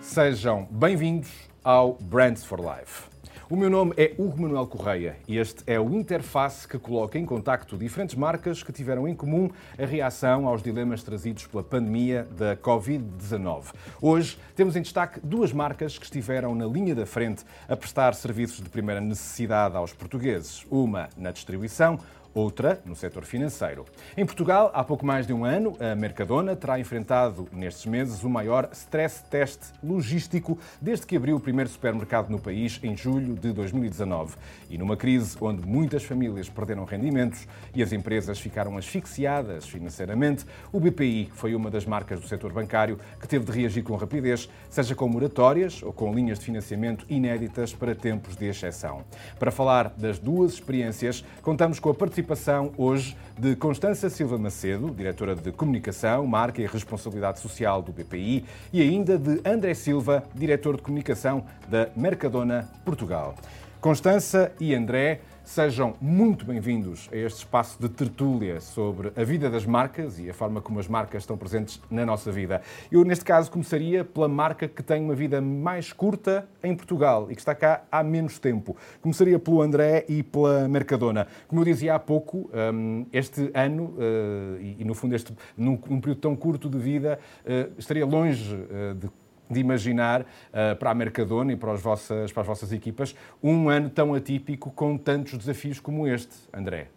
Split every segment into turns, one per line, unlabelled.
Sejam bem-vindos ao Brands for Life. O meu nome é Hugo Manuel Correia e este é o interface que coloca em contacto diferentes marcas que tiveram em comum a reação aos dilemas trazidos pela pandemia da Covid-19. Hoje temos em destaque duas marcas que estiveram na linha da frente a prestar serviços de primeira necessidade aos portugueses, uma na distribuição, outra no setor financeiro. Em Portugal, há pouco mais de um ano, a Mercadona terá enfrentado nestes meses o maior stress test logístico desde que abriu o primeiro supermercado no país em julho de 2019. E numa crise onde muitas famílias perderam rendimentos e as empresas ficaram asfixiadas financeiramente, o BPI foi uma das marcas do setor bancário que teve de reagir com rapidez, seja com moratórias ou com linhas de financiamento inéditas para tempos de exceção. Para falar das duas experiências, contamos com a participação participação hoje de Constança Silva Macedo, diretora de Comunicação, Marca e Responsabilidade Social do BPI, e ainda de André Silva, diretor de Comunicação da Mercadona Portugal. Constança e André, Sejam muito bem-vindos a este espaço de tertúlia sobre a vida das marcas e a forma como as marcas estão presentes na nossa vida. Eu, neste caso, começaria pela marca que tem uma vida mais curta em Portugal e que está cá há menos tempo. Começaria pelo André e pela Mercadona. Como eu dizia há pouco, hum, este ano, eh, e no fundo, este, num período tão curto de vida, eh, estaria longe eh, de de imaginar uh, para a Mercadona e para, as vossas, para as vossas equipas um ano tão atípico com tantos desafios como este, André.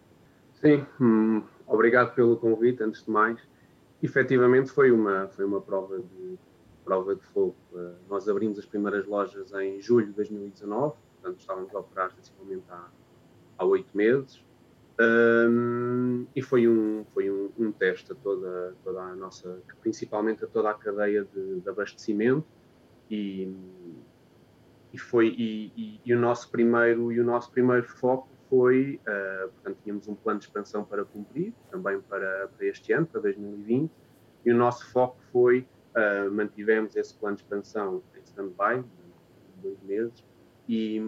Sim, hum, obrigado pelo convite, antes de mais. Efetivamente foi uma, foi uma prova de, prova de fogo. Uh, nós abrimos as primeiras lojas em julho de 2019, portanto estávamos a operar sensivelmente há, há oito meses. Um, e foi um, foi um, um teste a toda, toda a nossa, principalmente a toda a cadeia de, de abastecimento e, e foi e, e, e, o nosso primeiro e o nosso primeiro foco foi uh, portanto tínhamos um plano de expansão para cumprir também para, para este ano para 2020 e o nosso foco foi uh, mantivemos esse plano de expansão em stand-by dois meses e,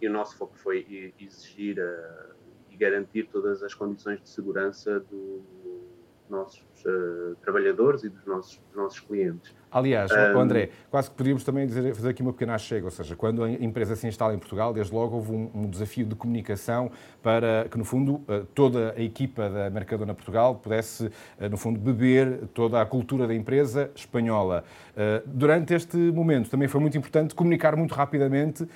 e o nosso foco foi exigir uh, garantir todas as condições de segurança dos nossos uh, trabalhadores e dos nossos, dos nossos clientes.
Aliás, um, André, quase que podíamos também dizer, fazer aqui uma pequena chega, ou seja, quando a empresa se instala em Portugal, desde logo houve um, um, desafio de comunicação para que, no fundo, eh, toda a equipa da Mercadona Portugal pudesse, eh, no fundo, beber toda a cultura da empresa espanhola. Eh, durante este momento também foi muito importante comunicar muito rapidamente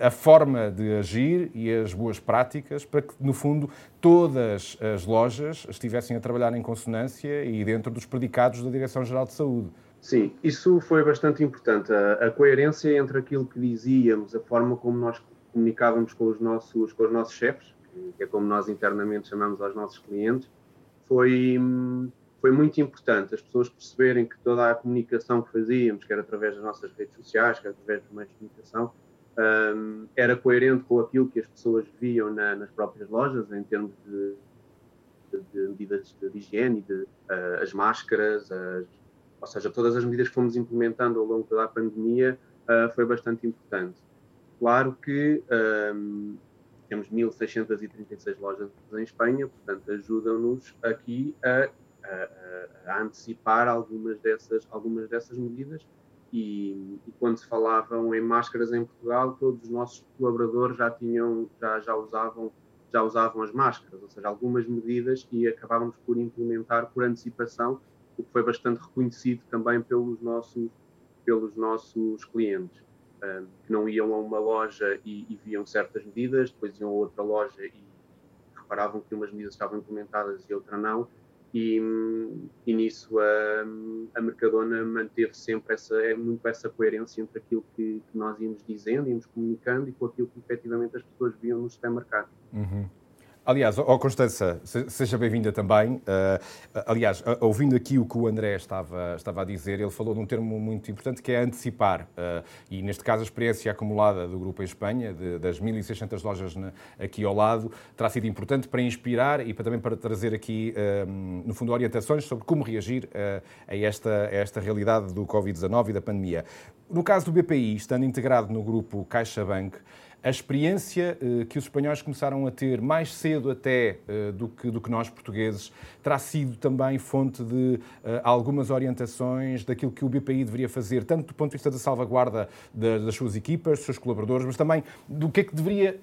a forma de agir e as boas práticas para que, no fundo, todas as lojas estivessem a trabalhar em consonância e dentro dos predicados da Direção-Geral de Saúde.
Sim, isso foi bastante importante. A, a, coerência entre aquilo que dizíamos, a forma como nós comunicávamos com os nossos, com os nossos chefes, que é como nós internamente chamamos aos nossos clientes, foi, foi muito importante. As pessoas perceberem que toda a comunicação que fazíamos, quer através das nossas redes sociais, quer através dos meios de comunicação, um, era coerente com aquilo que as pessoas viam na, nas próprias lojas, em termos de, de, de medidas de, higiene, de, uh, as máscaras, as ou seja, todas as medidas que fomos implementando ao longo da pandemia uh, foi bastante importante. Claro que um, temos 1.636 lojas em Espanha, portanto, ajudam-nos aqui a, a, a, antecipar algumas dessas, algumas dessas medidas. E, e, quando se falavam em máscaras em Portugal, todos os nossos colaboradores já tinham, já, já usavam já usavam as máscaras, ou seja, algumas medidas e acabávamos por implementar por antecipação o que foi bastante reconhecido também pelos nossos, pelos nossos clientes, um, que não iam a uma loja e, e, viam certas medidas, depois iam a outra loja e reparavam que umas medidas estavam implementadas e outra não, e, e nisso a, a Mercadona manteve sempre essa, é muito essa coerência entre aquilo que, que nós íamos dizendo, íamos comunicando e com aquilo que efetivamente as pessoas viam no supermercado.
Uhum. Aliás, ó Constança, seja bem-vinda também. Uh, aliás, ouvindo aqui o que o André estava, estava a dizer, ele falou de um termo muito importante que é antecipar. Uh, e neste caso, a experiência acumulada do grupo em Espanha, de, das 1.600 lojas na, aqui ao lado, terá sido importante para inspirar e para, também para trazer aqui, uh, no fundo, orientações sobre como reagir a, esta, a esta realidade do Covid-19 e da pandemia. No caso do BPI, estando integrado no grupo CaixaBank, A experiência uh, que os espanhóis começaram a ter mais cedo até uh, do, que, do que nós portugueses terá sido também fonte de algumas orientações daquilo que o BPI deveria fazer, tanto do ponto de vista da salvaguarda das, suas equipas, dos seus colaboradores, mas também do que é que deveria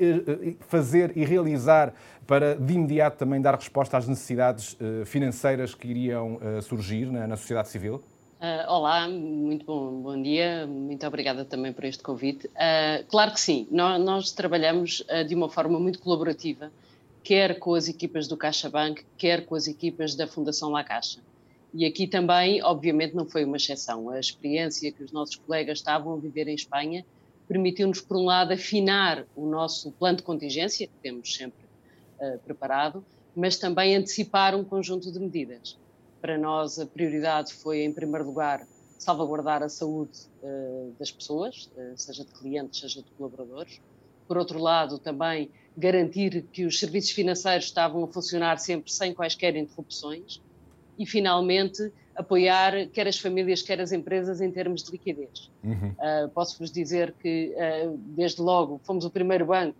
fazer e realizar para de imediato também dar resposta às necessidades financeiras que iriam surgir na sociedade civil?
Uh, olá, muito bom, bom dia, muito obrigada também por este convite. Uh, claro que sim, nós, nós trabalhamos uh, de uma forma muito colaborativa, quer com as equipas do CaixaBank, quer com as equipas da Fundação La Caixa. E aqui também, obviamente, não foi uma exceção. A experiência que os nossos colegas estavam a viver em Espanha permitiu-nos, por um lado, afinar o nosso plano de contingência, que temos sempre preparado, mas também antecipar um conjunto de medidas. Para nós, a prioridade foi, em primeiro lugar, salvaguardar a saúde uh, das pessoas, uh, seja de clientes, seja de colaboradores. Por outro lado, também garantir que os serviços financeiros estavam a funcionar sempre sem quaisquer interrupções. E, finalmente, apoiar quer as famílias, quer as empresas em termos de liquidez. Uhum. Uh, Posso-vos dizer que, desde logo, fomos o primeiro banco,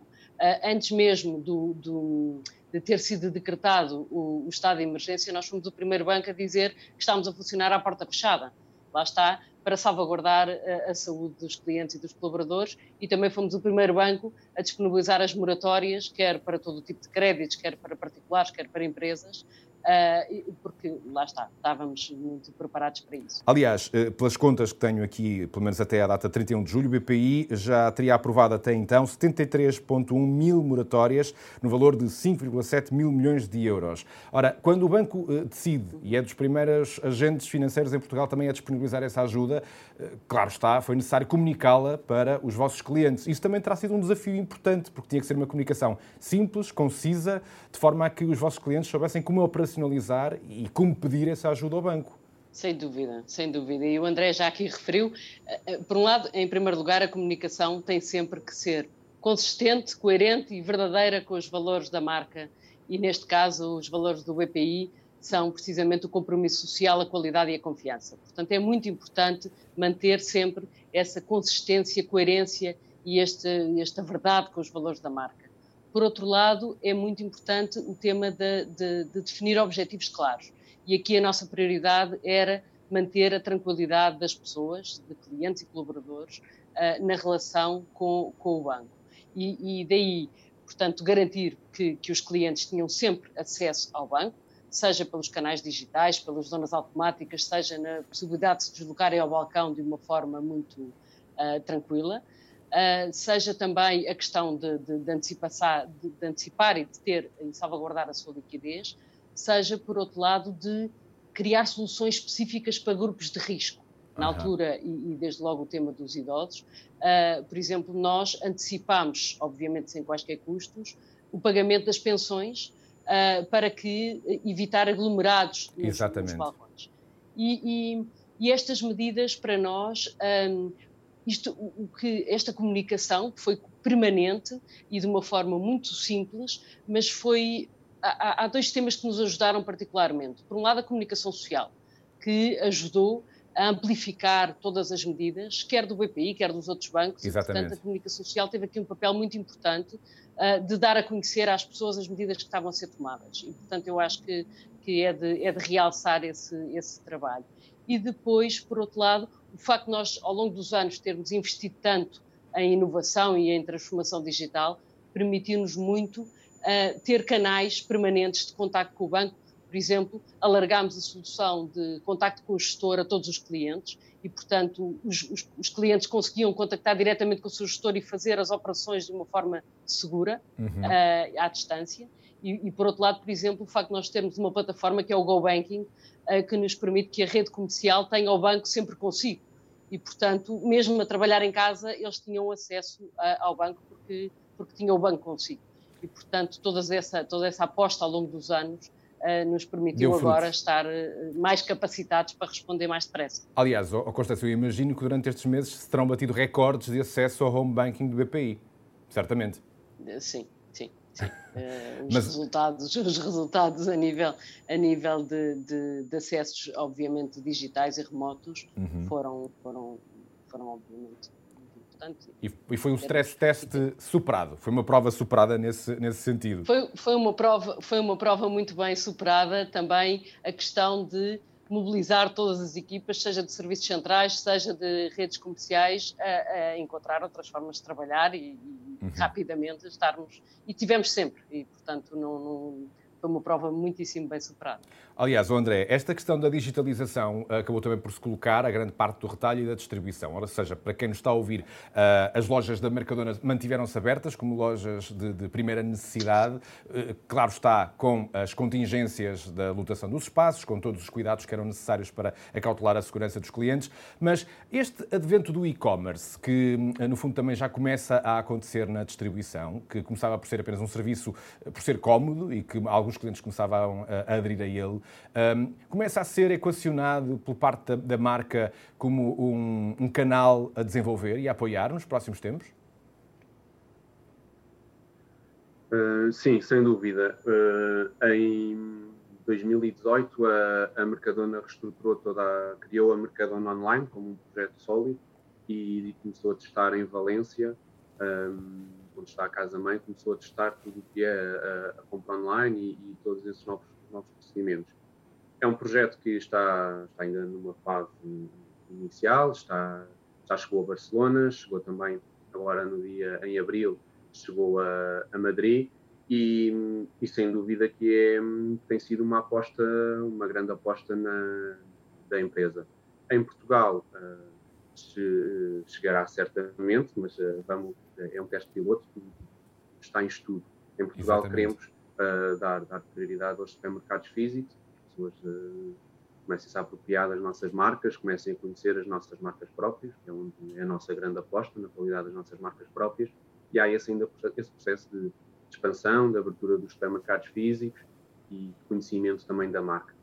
antes mesmo do, do de ter sido decretado o, o, estado de emergência, nós fomos o primeiro banco a dizer que estávamos a funcionar à porta fechada. Lá está, para salvaguardar a, a, saúde dos clientes e dos colaboradores, e também fomos o primeiro banco a disponibilizar as moratórias, quer para todo o tipo de créditos, quer para particulares, quer para empresas, uh, porque lá está, estávamos muito preparados para isso.
Aliás, eh, pelas contas que tenho aqui, pelo menos até a data 31 de julho, o BPI já teria aprovado até então 73,1 mil moratórias no valor de 5,7 mil milhões de euros. Ora, quando o banco eh, decide, e é dos primeiros agentes financeiros em Portugal também a disponibilizar essa ajuda, claro está, foi necessário comunicá-la para os vossos clientes. Isso também terá sido um desafio importante, porque tinha que ser uma comunicação simples, concisa, de forma a que os vossos clientes soubessem como operacionalizar e como pedir essa ajuda ao banco.
Sem dúvida, sem dúvida. E o André já aqui referiu, eh, eh, por um lado, em primeiro lugar, a comunicação tem sempre que ser consistente, coerente e verdadeira com os valores da marca. E neste caso, os valores do BPI são precisamente o compromisso social, a qualidade e a confiança. Portanto, é muito importante manter sempre essa consistência, coerência e este, esta verdade com os valores da marca. Por outro lado, é muito importante o tema de, de, de definir objetivos claros. E aqui a nossa prioridade era manter a tranquilidade das pessoas, de clientes e colaboradores, uh, na relação com, com o banco. E, e, daí, portanto, garantir que, que, os clientes tinham sempre acesso ao banco, seja pelos canais digitais, pelas zonas automáticas, seja na possibilidade de se deslocarem ao balcão de uma forma muito uh, tranquila. Uh, seja também a questão de, de, de, antecipar, de, antecipar, e de ter e salvaguardar a sua liquidez, seja, por outro lado, de criar soluções específicas para grupos de risco. Na uhum. altura, e, e, desde logo o tema dos idosos, uh, por exemplo, nós antecipamos, obviamente sem quaisquer custos, o pagamento das pensões uh, para que evitar aglomerados nos, nos balcões. E, e, e, estas medidas, para nós, um, isto, o que esta comunicação foi permanente e de uma forma muito simples, mas foi há, há dois temas que nos ajudaram particularmente. Por um lado, a comunicação social, que ajudou a amplificar todas as medidas, quer do BPI, quer dos outros bancos.
Exatamente.
E, portanto, a comunicação social teve aqui um papel muito importante uh, de dar a conhecer às pessoas as medidas que estavam a ser tomadas. E, portanto, eu acho que, que é, de, é de realçar esse, esse trabalho. E depois, por outro lado, o facto de nós, ao longo dos anos, termos investido tanto em inovação e em transformação digital, permitiu-nos muito uh, ter canais permanentes de contacto com o banco. Por exemplo, alargámos a solução de contacto com o gestor a todos os clientes e, portanto, os, os, os, clientes conseguiam contactar diretamente com o seu gestor e fazer as operações de uma forma segura, uhum. uh, à distância. E, e, por outro lado, por exemplo, o facto de nós termos uma plataforma que é o GoBanking, uh, que nos permite que a rede comercial tenha o banco sempre consigo. E, portanto, mesmo a trabalhar em casa, eles tinham acesso uh, ao banco porque, porque tinham o banco consigo. E, portanto, toda essa, toda essa aposta ao longo dos anos Uh, nos permitiu agora estar uh, mais capacitados para responder mais depressa.
Aliás, oh, Constância, eu imagino que durante estes meses se terão batido recordes de acesso ao home banking do BPI, certamente.
Sim, Uh, os, Mas... resultados, os resultados a nível, a nível de, de, de acessos, obviamente, digitais e remotos uhum. foram, foram, foram, obviamente, portanto...
E, e foi um stress test superado, foi uma prova superada nesse, nesse sentido.
Foi, foi, uma prova, foi uma prova muito bem superada, também a questão de mobilizar todas as equipas, seja de serviços centrais, seja de redes comerciais, a, a encontrar outras formas de trabalhar e, e uhum. rapidamente estarmos. E tivemos sempre, e portanto não, não foi uma prova muitíssimo bem superada.
Aliás, André, esta questão da digitalização eh, acabou também por se colocar a grande parte do retalho e da distribuição. Ou seja, para quem nos está a ouvir, eh, as lojas da Mercadona mantiveram-se abertas como lojas de, de, primeira necessidade. Eh, claro está, com as contingências da lotação dos espaços, com todos os cuidados que eram necessários para acautelar a segurança dos clientes. Mas este advento do e-commerce, que no fundo também já começa a acontecer na distribuição, que começava por ser apenas um serviço, por ser cómodo e que alguns clientes começavam a aderir a ele, um, começa a ser equacionado por parte da, da marca como um, um, canal a desenvolver e a apoiar nos próximos tempos?
Uh, sim, sem dúvida. Uh, em 2018 a, a Mercadona reestruturou toda, a, criou a Mercadona Online como um projeto sólido e, e começou a testar em Valência, um, onde está a casa-mãe, começou a testar tudo o que é a, a compra online e, e todos esses novos, novos procedimentos. É um projeto que está, está ainda numa fase inicial, está, já chegou a Barcelona, chegou também agora no dia, em abril, chegou a, a Madrid e, e, sem dúvida que é, tem sido uma aposta, uma grande aposta na, da empresa. Em Portugal uh, chegará certamente, mas uh, vamos, é um teste piloto, está em estudo. Em Portugal Exatamente. queremos uh, dar, dar prioridade aos supermercados físicos pessoas uh, comecem a se apropriar das nossas marcas, comecem a conhecer as nossas marcas próprias, que é, é a nossa grande aposta na qualidade das nossas marcas próprias, e há esse ainda esse processo de expansão, de abertura dos supermercados físicos e conhecimento também da marca.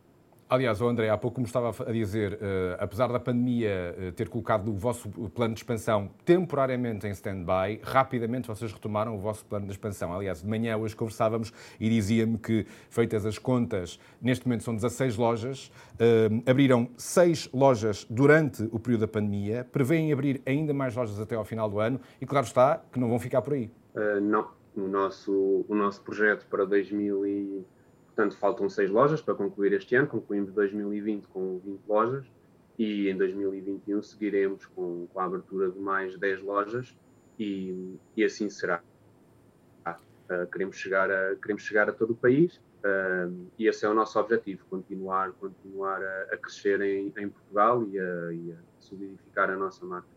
Aliás, o André, há pouco me estava a dizer, uh, apesar da pandemia uh, ter colocado o vosso plano de expansão temporariamente em stand-by, rapidamente vocês retomaram o vosso plano de expansão. Aliás, de manhã hoje conversávamos e dizia-me que, feitas as contas, neste momento são 16 lojas, uh, abriram 6 lojas durante o período da pandemia, prevêem abrir ainda mais lojas até ao final do ano e, claro está, que não vão ficar por aí.
não. O nosso, o nosso projeto para 2000 e Portanto, faltam seis lojas para concluir este ano. Concluímos 2020 com 20 lojas e em 2021 seguiremos com, com a abertura de mais 10 lojas e, e assim será. Uh, queremos, chegar a, queremos chegar a todo o país uh, e esse é o nosso objetivo, continuar, continuar a, a crescer em, em Portugal e a, e a solidificar a nossa marca.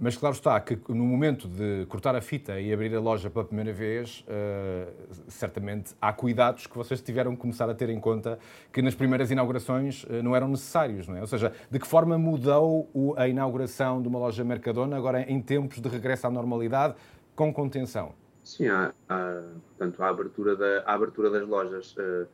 Mas claro está que no momento de cortar a fita e abrir a loja pela primeira vez, uh, certamente há cuidados que vocês tiveram que começar a ter em conta que nas primeiras inaugurações uh, não eram necessários, não é? Ou seja, de que forma mudou o, a inauguração de uma loja Mercadona agora em tempos de regresso à normalidade com contenção?
Sim, há, há portanto, a abertura, da, abertura das lojas uh,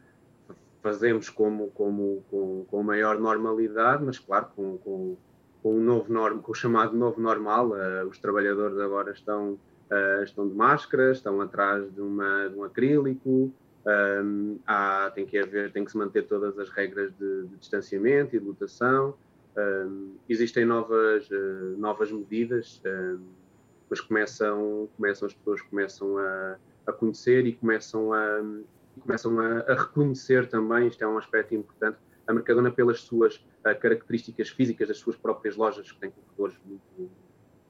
fazemos como, como, com, com maior normalidade, mas claro, com, com com o novo norm, com o chamado novo normal, uh, os trabalhadores agora estão, uh, estão de máscaras, estão atrás de, uma, de um acrílico, um, ehm, há, tem que haver, tem que se manter todas as regras de, de distanciamento e de lotação. Um, ehm, existem novas, uh, novas medidas, um, ehm, mas começam, começam, as pessoas começam a, a conhecer e começam a, começam a, a reconhecer também, isto é um aspecto importante, a Mercadona pelas suas uh, características físicas das suas próprias lojas, que têm corredores muito,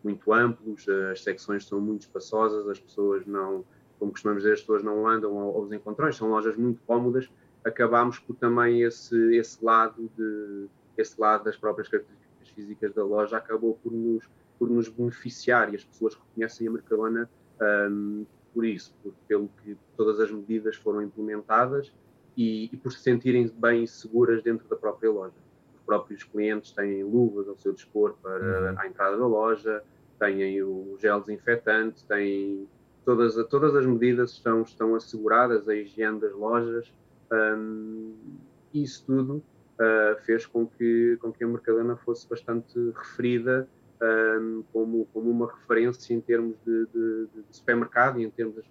muito amplos, as secções são muito espaçosas, as pessoas não, como costumamos dizer, as pessoas não andam aos encontrões, são lojas muito cómodas, acabamos por também esse, esse lado de esse lado das próprias características físicas da loja acabou por nos, por nos beneficiar e as pessoas reconhecem a Mercadona um, por isso, por, pelo que todas as medidas foram implementadas e, e, por se sentirem bem seguras dentro da própria loja. Os próprios clientes têm luvas ao seu dispor para uhum. a entrada da loja, têm o gel desinfetante, têm todas, todas as medidas estão, estão asseguradas, a higiene das lojas. Um, isso tudo uh, fez com que, com que a Mercadona fosse bastante referida um, como, como uma referência em termos de, de, de supermercado e em termos das,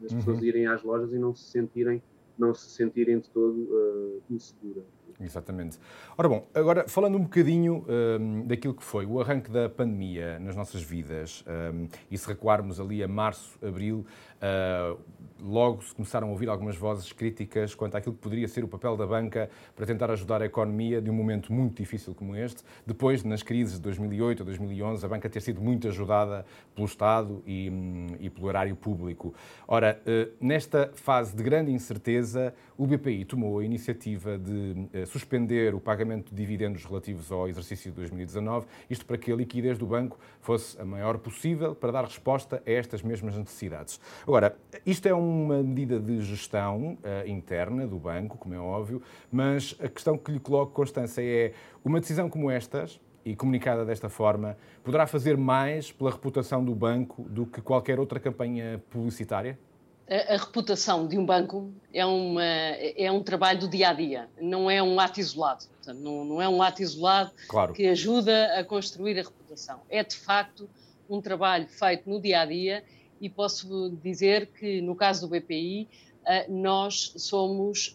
das uhum. pessoas irem às lojas e não se sentirem não se sentirem de todo uh, insegura.
Exatamente. Ora bom, agora falando um bocadinho um, daquilo que foi o arranque da pandemia nas nossas vidas, um, e se recuarmos ali a março, abril, uh, logo se começaram a ouvir algumas vozes críticas quanto àquilo que poderia ser o papel da banca para tentar ajudar a economia de um momento muito difícil como este. Depois, nas crises de 2008 a 2011, a banca ter sido muito ajudada pelo Estado e, hum, e pelo erário público. Ora, uh, nesta fase de grande incerteza, o BPI tomou a iniciativa de uh, suspender o pagamento de dividendos relativos ao exercício de 2019, isto para que a liquidez do banco fosse a maior possível para dar resposta a estas mesmas necessidades. Agora, isto é uma medida de gestão uh, interna do banco, como é óbvio, mas a questão que lhe coloco, Constância, é uma decisão como estas, e comunicada desta forma, poderá fazer mais pela reputação do banco do que qualquer outra campanha publicitária?
A, reputação de um banco é, uma, é um trabalho do dia a dia, não é um ato isolado. Portanto, não, não, é um ato isolado claro. que ajuda a construir a reputação. É de facto um trabalho feito no dia a dia e posso dizer que no caso do BPI nós somos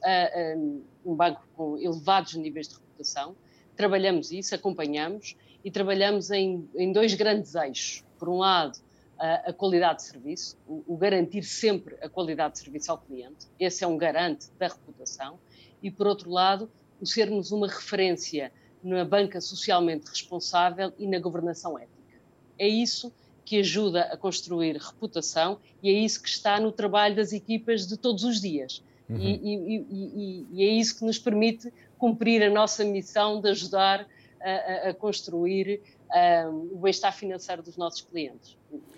um banco com elevados níveis de reputação, trabalhamos isso, acompanhamos e trabalhamos em, em dois grandes eixos. Por um lado, a, a qualidade de serviço, o, o, garantir sempre a qualidade de serviço ao cliente, esse é um garante da reputação, e por outro lado, o sermos uma referência na banca socialmente responsável e na governação ética. É isso que ajuda a construir reputação e é isso que está no trabalho das equipas de todos os dias. Uhum. E, e, e, e, é isso que nos permite cumprir a nossa missão de ajudar a, a construir um, o bem-estar financeiro dos nossos clientes.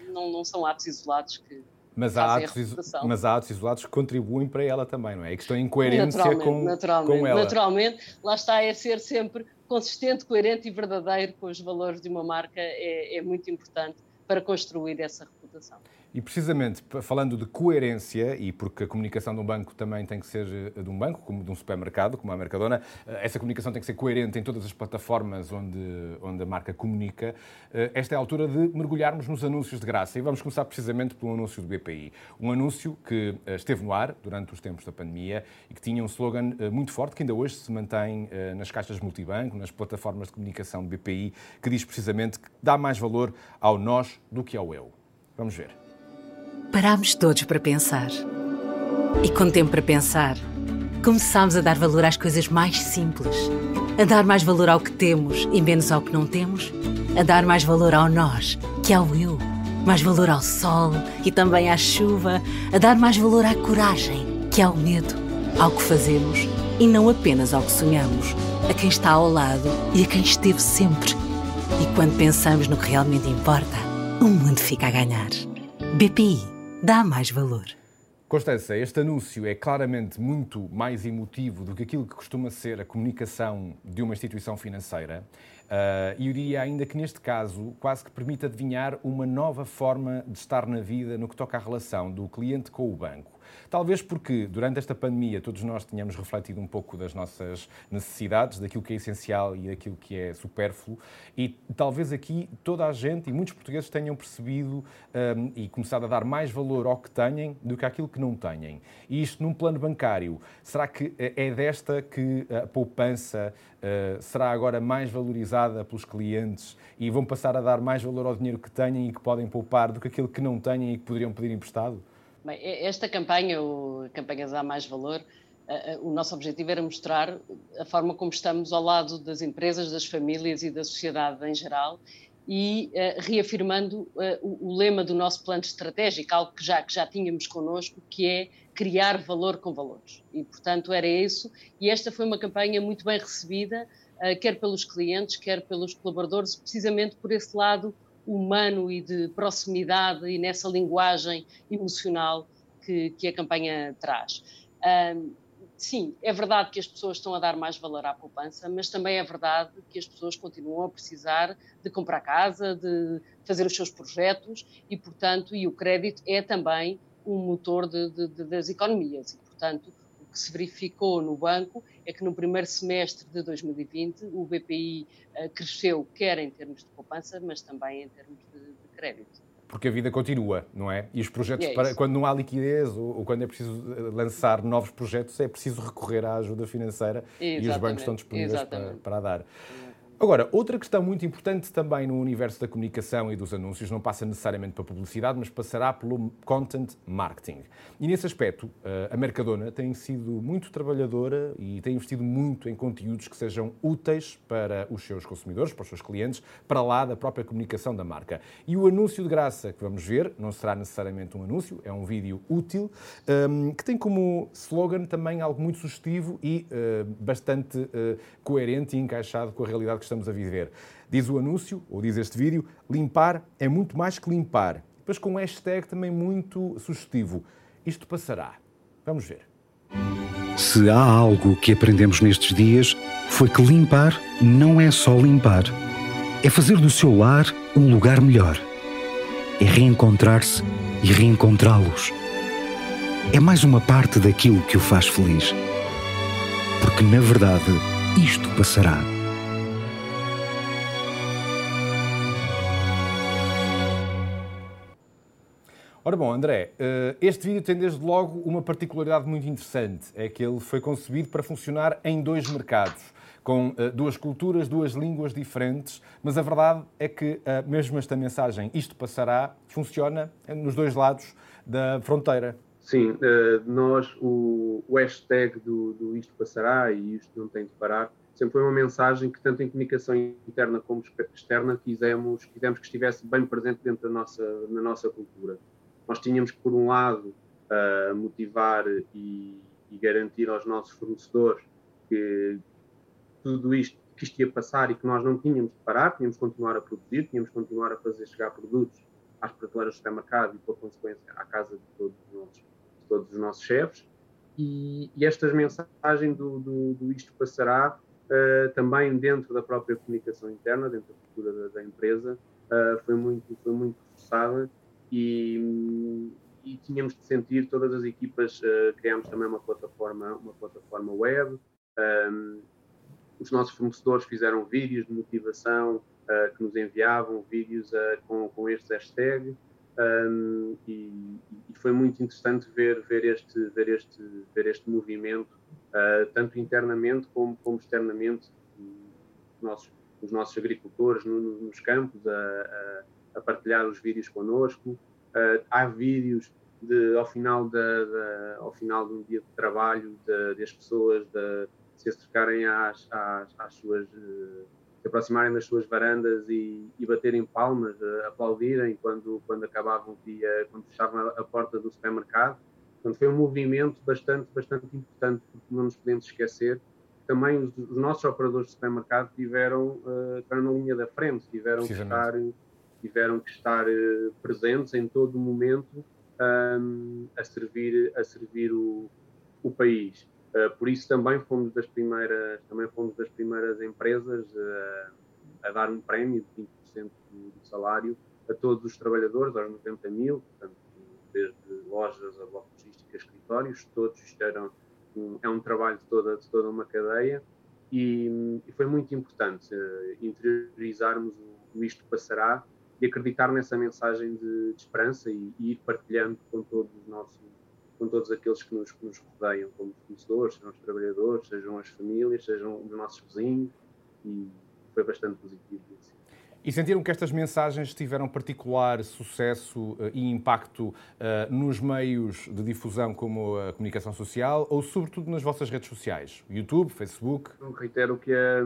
Não, não são atos isolados que,
mas há, atos, mas há atos isolados que contribuem para ela também, não é? E que estão em coerência naturalmente, com,
naturalmente,
com ela.
Naturalmente, lá está é ser sempre consistente, coerente e verdadeiro com os valores de uma marca é, é muito importante para construir essa reputação.
E precisamente falando de coerência, e porque a comunicação de um banco também tem que ser eh, de um banco, como de um supermercado, como a Mercadona, eh, essa comunicação tem que ser coerente em todas as plataformas onde, onde a marca comunica. Eh, esta é a altura de mergulharmos nos anúncios de graça. E vamos começar precisamente pelo anúncio do BPI. Um anúncio que esteve no ar durante os tempos da pandemia e que tinha um slogan muito forte, que ainda hoje se mantém nas caixas multibanco, nas plataformas de comunicação do BPI, que diz precisamente que dá mais valor ao nós do que ao eu. Vamos ver.
Parámos todos para pensar. E com tempo para pensar, começámos a dar valor às coisas mais simples. A dar mais valor ao que temos e menos ao que não temos. A dar mais valor ao nós, que ao eu. Mais valor ao sol e também à chuva. A dar mais valor à coragem, que ao medo. Ao que fazemos e não apenas ao que sonhamos. A quem está ao lado e a quem esteve sempre. E quando pensamos no que realmente importa, o mundo fica a ganhar. BPI dá mais valor.
Constança, este anúncio é claramente muito mais emotivo do que aquilo que costuma ser a comunicação de uma instituição financeira. Uh, e eu diria ainda que neste caso quase que permite adivinhar uma nova forma de estar na vida no que toca à relação do cliente com o banco. Talvez porque durante esta pandemia todos nós tínhamos refletido um pouco das nossas necessidades, daquilo que é essencial e daquilo que é supérfluo, e talvez aqui toda a gente e muitos portugueses tenham percebido um, e começado a dar mais valor ao que têm do que àquilo que não têm. E isto num plano bancário, será que é desta que a poupança uh, será agora mais valorizada pelos clientes e vão passar a dar mais valor ao dinheiro que têm e que podem poupar do que aquilo que não têm e que poderiam pedir emprestado?
Bem, esta campanha, o Campanhas Dá Mais Valor, o nosso objetivo era mostrar a forma como estamos ao lado das empresas, das famílias e da sociedade em geral e reafirmando o, lema do nosso plano estratégico, algo que já, que já tínhamos connosco, que é criar valor com valores. E, portanto, era isso. E esta foi uma campanha muito bem recebida, quer pelos clientes, quer pelos colaboradores, precisamente por esse lado humano e de proximidade e nessa linguagem emocional que, que a campanha traz. Um, sim, é verdade que as pessoas estão a dar mais valor à poupança, mas também é verdade que as pessoas continuam a precisar de comprar casa, de fazer os seus projetos e, portanto, e o crédito é também um motor de, de, de, das economias. E, portanto, o que se verificou no banco é que no primeiro semestre de 2020 o BPI eh, cresceu quer em termos de poupança, mas também em termos de, de crédito.
porque a vida continua, não é? E os projetos, é para, quando não há liquidez ou, ou, quando é preciso lançar novos projetos, é preciso recorrer à ajuda financeira Exatamente. e os bancos estão disponíveis para, para dar. Agora, outra questão muito importante também no universo da comunicação e dos anúncios não passa necessariamente para publicidade, mas passará pelo content marketing. E nesse aspecto, eh, a Mercadona tem sido muito trabalhadora e tem investido muito em conteúdos que sejam úteis para os seus consumidores, para os seus clientes, para lá da própria comunicação da marca. E o anúncio de graça que vamos ver não será necessariamente um anúncio, é um vídeo útil, ehm, que tem como slogan também algo muito sugestivo e eh, bastante eh, coerente e encaixado com a realidade que estamos a viver. Diz o anúncio, ou diz este vídeo, limpar é muito mais que limpar. Depois com um hashtag também muito sugestivo. Isto passará. Vamos ver.
Se há algo que aprendemos nestes dias, foi que limpar não é só limpar. É fazer do seu lar um lugar melhor. É reencontrar-se e reencontrá-los. É mais uma parte daquilo que o faz feliz. Porque, na verdade, isto passará.
Ora bom, André, eh, este vídeo tem desde logo uma particularidade muito interessante, é que ele foi concebido para funcionar em dois mercados, com eh, duas culturas, duas línguas diferentes, mas a verdade é que eh, mesmo esta mensagem, isto passará, funciona nos dois lados da fronteira.
Sim, nós, o, hashtag do, do isto passará e isto não tem de parar, sempre foi uma mensagem que tanto em comunicação interna como externa quisemos, quisemos que estivesse bem presente dentro da nossa, na nossa cultura nós tínhamos por um lado, uh, motivar e, e, garantir aos nossos fornecedores que tudo isto, que isto ia passar e que nós não tínhamos de parar, tínhamos de continuar a produzir, tínhamos de continuar a fazer chegar produtos às prateleiras do supermercado e, por consequência, à casa de todos os nossos, todos os nossos chefes. E, e estas mensagens do, do, do isto passará uh, também dentro da própria comunicação interna, dentro da cultura da, da empresa, uh, foi muito foi muito reforçada e, e tínhamos de sentir todas as equipas uh, criámos também uma plataforma uma plataforma web. Um, os nossos fornecedores fizeram vídeos de motivação uh, que nos enviavam vídeos uh, com, com estes hashtags um, e, e, foi muito interessante ver ver este ver este ver este movimento tanto internamente como, como externamente os nossos, os nossos agricultores no, nos campos a, a a partilhar os vídeos connosco. Uh, há vídeos de, ao, final da, da, ao final de um dia de trabalho de, das pessoas de, se acercarem às, às, às suas. Uh, se aproximarem das suas varandas e, e baterem palmas, uh, aplaudirem quando, quando acabavam o dia, quando fechavam a, a porta do supermercado. Portanto, foi um movimento bastante, bastante importante, porque não nos podemos esquecer também os, os, nossos operadores de supermercado tiveram, uh, na linha da frente, tiveram que estar tiveram que estar uh, presentes em todo o momento um, a servir, a servir o, o país. Uh, por isso também fomos das primeiras, também fomos das primeiras empresas uh, a dar um prémio de 20% do, salário a todos os trabalhadores, aos 90 mil, portanto, desde lojas a logística, escritórios, todos estiveram é um trabalho de toda, de toda uma cadeia e, e foi muito importante uh, interiorizarmos o, o isto passará e acreditar nessa mensagem de, de esperança e, e, ir partilhando com todos os nossos, com todos aqueles que nos, que nos rodeiam, como fornecedores, sejam os trabalhadores, sejam as famílias, sejam os nossos vizinhos, e foi bastante positivo isso.
E sentiram que estas mensagens tiveram particular sucesso uh, e impacto uh, nos meios de difusão como a comunicação social ou sobretudo nas vossas redes sociais? YouTube, Facebook?
Eu reitero o que a,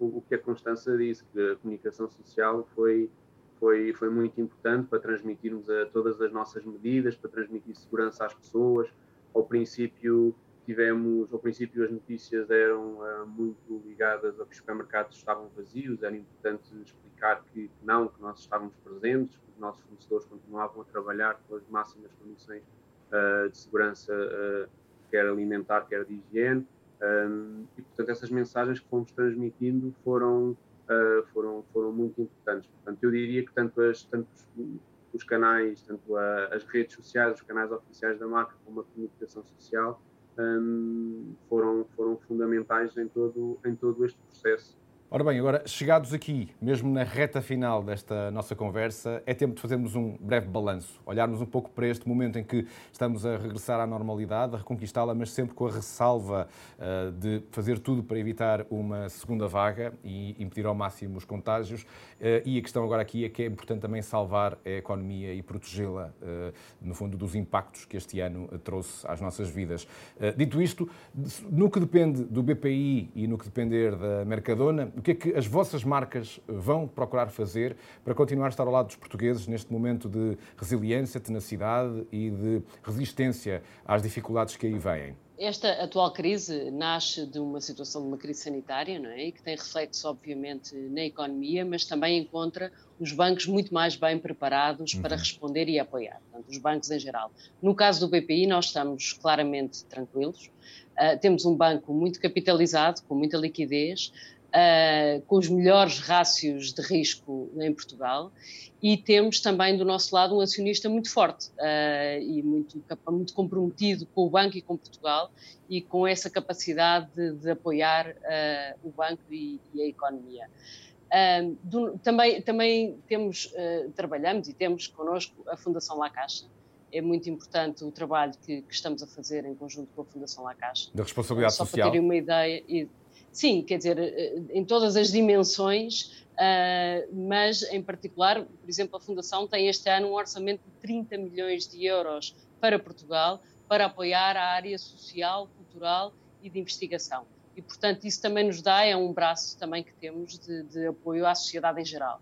o que a Constança disse, que a comunicação social foi foi, foi muito importante para transmitirmos a todas as nossas medidas, para transmitir segurança às pessoas. Ao princípio tivemos, ao princípio as notícias eram uh, muito ligadas a que os supermercados estavam vazios, era importante explicar que não, que nós estávamos presentes, que os nossos fornecedores continuavam a trabalhar com as máximas condições uh, de segurança, uh, quer alimentar, quer de higiene. Um, e portanto essas mensagens que fomos transmitindo foram muito importantes. Portanto, eu diria que tanto, as, tanto os canais, tanto a, as redes sociais, os canais oficiais da marca, como a comunicação social, um, foram, foram fundamentais em todo, em todo este processo.
Ora bem, agora chegados aqui, mesmo na reta final desta nossa conversa, é tempo de fazermos um breve balanço, olharmos um pouco para este momento em que estamos a regressar à normalidade, a reconquistá-la, mas sempre com a ressalva uh, de fazer tudo para evitar uma segunda vaga e impedir ao máximo os contágios. Uh, e a questão agora aqui é que é importante também salvar a economia e protegê-la, uh, no fundo, dos impactos que este ano trouxe às nossas vidas. Dito isto, no que depende do BPI e no que depender da Mercadona, o que é que as vossas marcas vão procurar fazer para continuar a estar ao lado dos portugueses neste momento de resiliência, tenacidade e de resistência às dificuldades que aí vêm?
Esta atual crise nasce de uma situação de uma crise sanitária, não é? E que tem reflexo, obviamente, na economia, mas também encontra os bancos muito mais bem preparados uhum. para responder e apoiar, portanto, os bancos em geral. No caso do BPI, nós estamos claramente tranquilos. Uh, temos um banco muito capitalizado, com muita liquidez, uh, com os melhores rácios de risco em Portugal e temos também do nosso lado um acionista muito forte uh, e muito, muito comprometido com o banco e com Portugal e com essa capacidade de, de apoiar uh, o banco e, e a economia. Uh, do, também, também temos, trabalhamos e temos connosco a Fundação La Caixa, é muito importante o trabalho que, que, estamos a fazer em conjunto com a Fundação La Caixa.
Da responsabilidade
Só
social.
Só para terem uma ideia, e, Sim, quer dizer, eh, em todas as dimensões, uh, mas em particular, por exemplo, a Fundação tem este ano um orçamento de 30 milhões de euros para Portugal para apoiar a área social, cultural e de investigação. E, portanto, isso também nos dá, é um braço também que temos de, de apoio à sociedade em geral.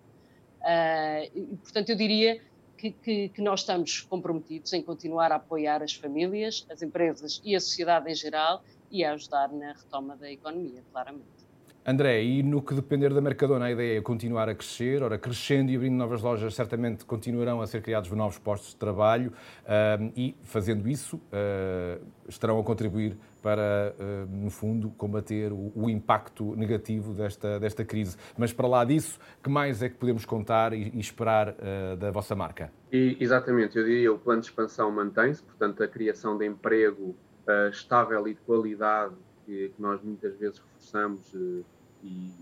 Uh, e, portanto, eu diria que, que, que, nós estamos comprometidos em continuar a apoiar as famílias, as empresas e a sociedade em geral e a ajudar na retoma da economia, claramente.
André, e no que depender da Mercadona, a ideia é continuar a crescer, ora, crescendo e abrindo novas lojas, certamente continuarão a ser criados novos postos de trabalho uh, e, fazendo isso, uh, estarão a contribuir para, uh, no fundo, combater o, o, impacto negativo desta, desta crise. Mas, para lá disso, que mais é que podemos contar e, e esperar da vossa marca?
E, exatamente, eu diria o plano de expansão mantém-se, portanto, a criação de emprego uh, estável e de qualidade que, que nós muitas vezes reforçamos uh, e,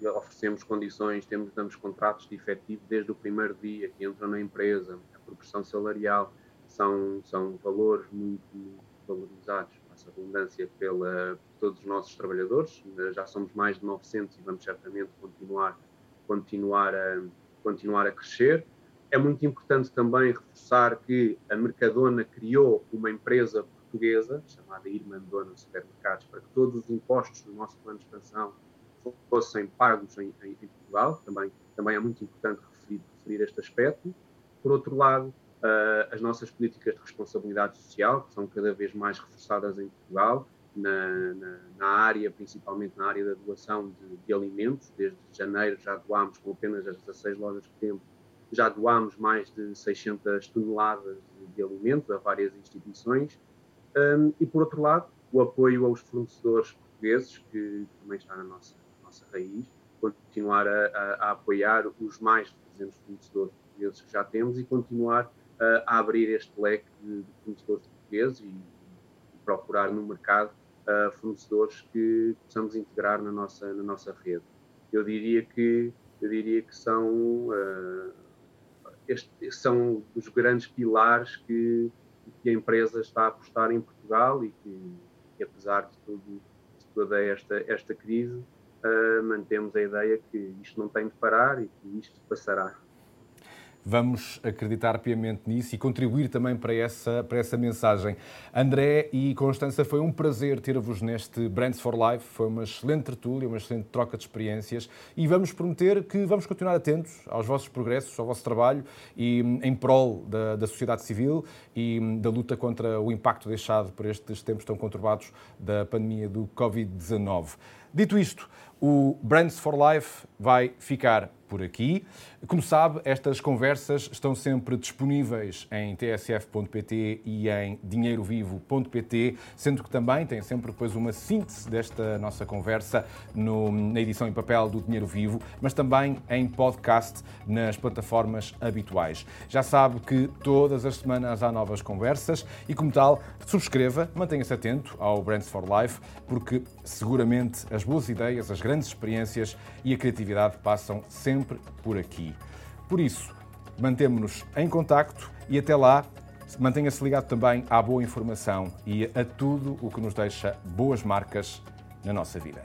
e, oferecemos condições, temos, damos contratos de efetivo desde o primeiro dia que entram na empresa, a progressão salarial são, são valores muito, muito valorizados, essa abundância pela, por todos os nossos trabalhadores, já somos mais de 900 e vamos certamente continuar, continuar, a, continuar a crescer. É muito importante também reforçar que a Mercadona criou uma empresa portuguesa, chamada Irmandona Supermercados, para que todos os impostos do nosso plano de expansão fossem pagos em, em, em Portugal. Também, também é muito importante referir, referir este aspecto. Por outro lado, uh, as nossas políticas de responsabilidade social, que são cada vez mais reforçadas em Portugal, na, na, na área, principalmente na área da doação de, de, alimentos. Desde janeiro já doámos, com apenas as 16 lojas que temos, já doámos mais de 600 toneladas de, de alimentos a várias instituições. Um, e, por outro lado, o apoio aos fornecedores portugueses, que também está na nossa, nossa raiz, continuar a, a, a, apoiar os mais de 300 fornecedores portugueses que já temos e continuar uh, a abrir este leque de, de fornecedores portugueses e, e, procurar no mercado uh, fornecedores que possamos integrar na nossa, na nossa rede. Eu diria que, eu diria que são, uh, este, são os grandes pilares que que a empresa está a apostar em Portugal e que, que apesar de, tudo, de toda esta, esta crise, uh, mantemos a ideia que isto não tem de parar e que isto passará.
Vamos acreditar piamente nisso e contribuir também para essa, para essa mensagem. André e Constança, foi um prazer ter-vos neste Brands for Life. Foi uma excelente tertúlia, uma excelente troca de experiências e vamos prometer que vamos continuar atentos aos vossos progressos, ao vosso trabalho e em prol da, da sociedade civil e da luta contra o impacto deixado por estes tempos tão conturbados da pandemia do Covid-19. Dito isto, o Brands for Life vai ficar por aqui. Como sabe, estas conversas estão sempre disponíveis em tsf.pt e em dinheirovivo.pt, sendo que também tem sempre depois uma síntese desta nossa conversa no, na edição em papel do Dinheiro Vivo, mas também em podcast nas plataformas habituais. Já sabe que todas as semanas há novas conversas e, como tal, subscreva, mantenha-se atento ao Brands for Life, porque seguramente as As boas ideias, as grandes experiências e a criatividade passam sempre por aqui. Por isso, mantemos-nos em contacto e até lá mantenha-se ligado também à boa informação e a tudo o que nos deixa boas marcas na nossa vida.